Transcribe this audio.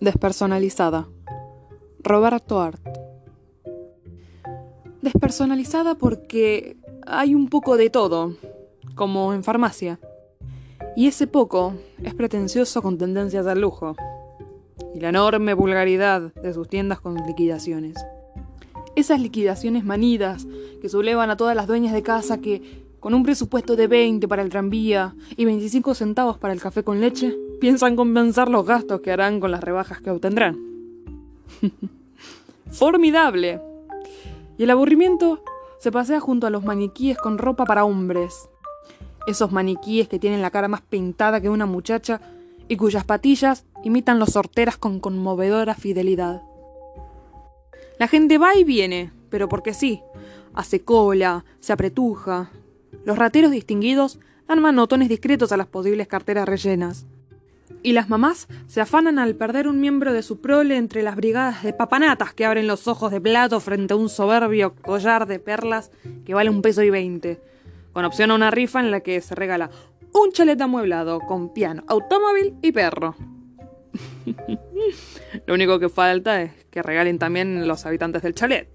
Despersonalizada. Roberto Art. Despersonalizada porque hay un poco de todo, como en farmacia. Y ese poco es pretencioso con tendencias al lujo. Y la enorme vulgaridad de sus tiendas con liquidaciones. Esas liquidaciones manidas que sublevan a todas las dueñas de casa que, con un presupuesto de 20 para el tranvía y 25 centavos para el café con leche, piensan compensar los gastos que harán con las rebajas que obtendrán. Formidable. Y el aburrimiento se pasea junto a los maniquíes con ropa para hombres. Esos maniquíes que tienen la cara más pintada que una muchacha y cuyas patillas imitan los sorteras con conmovedora fidelidad. La gente va y viene, pero porque sí. Hace cola, se apretuja. Los rateros distinguidos dan manotones discretos a las posibles carteras rellenas y las mamás se afanan al perder un miembro de su prole entre las brigadas de papanatas que abren los ojos de plato frente a un soberbio collar de perlas que vale un peso y veinte, con opción a una rifa en la que se regala un chalet amueblado con piano, automóvil y perro. Lo único que falta es que regalen también los habitantes del chalet.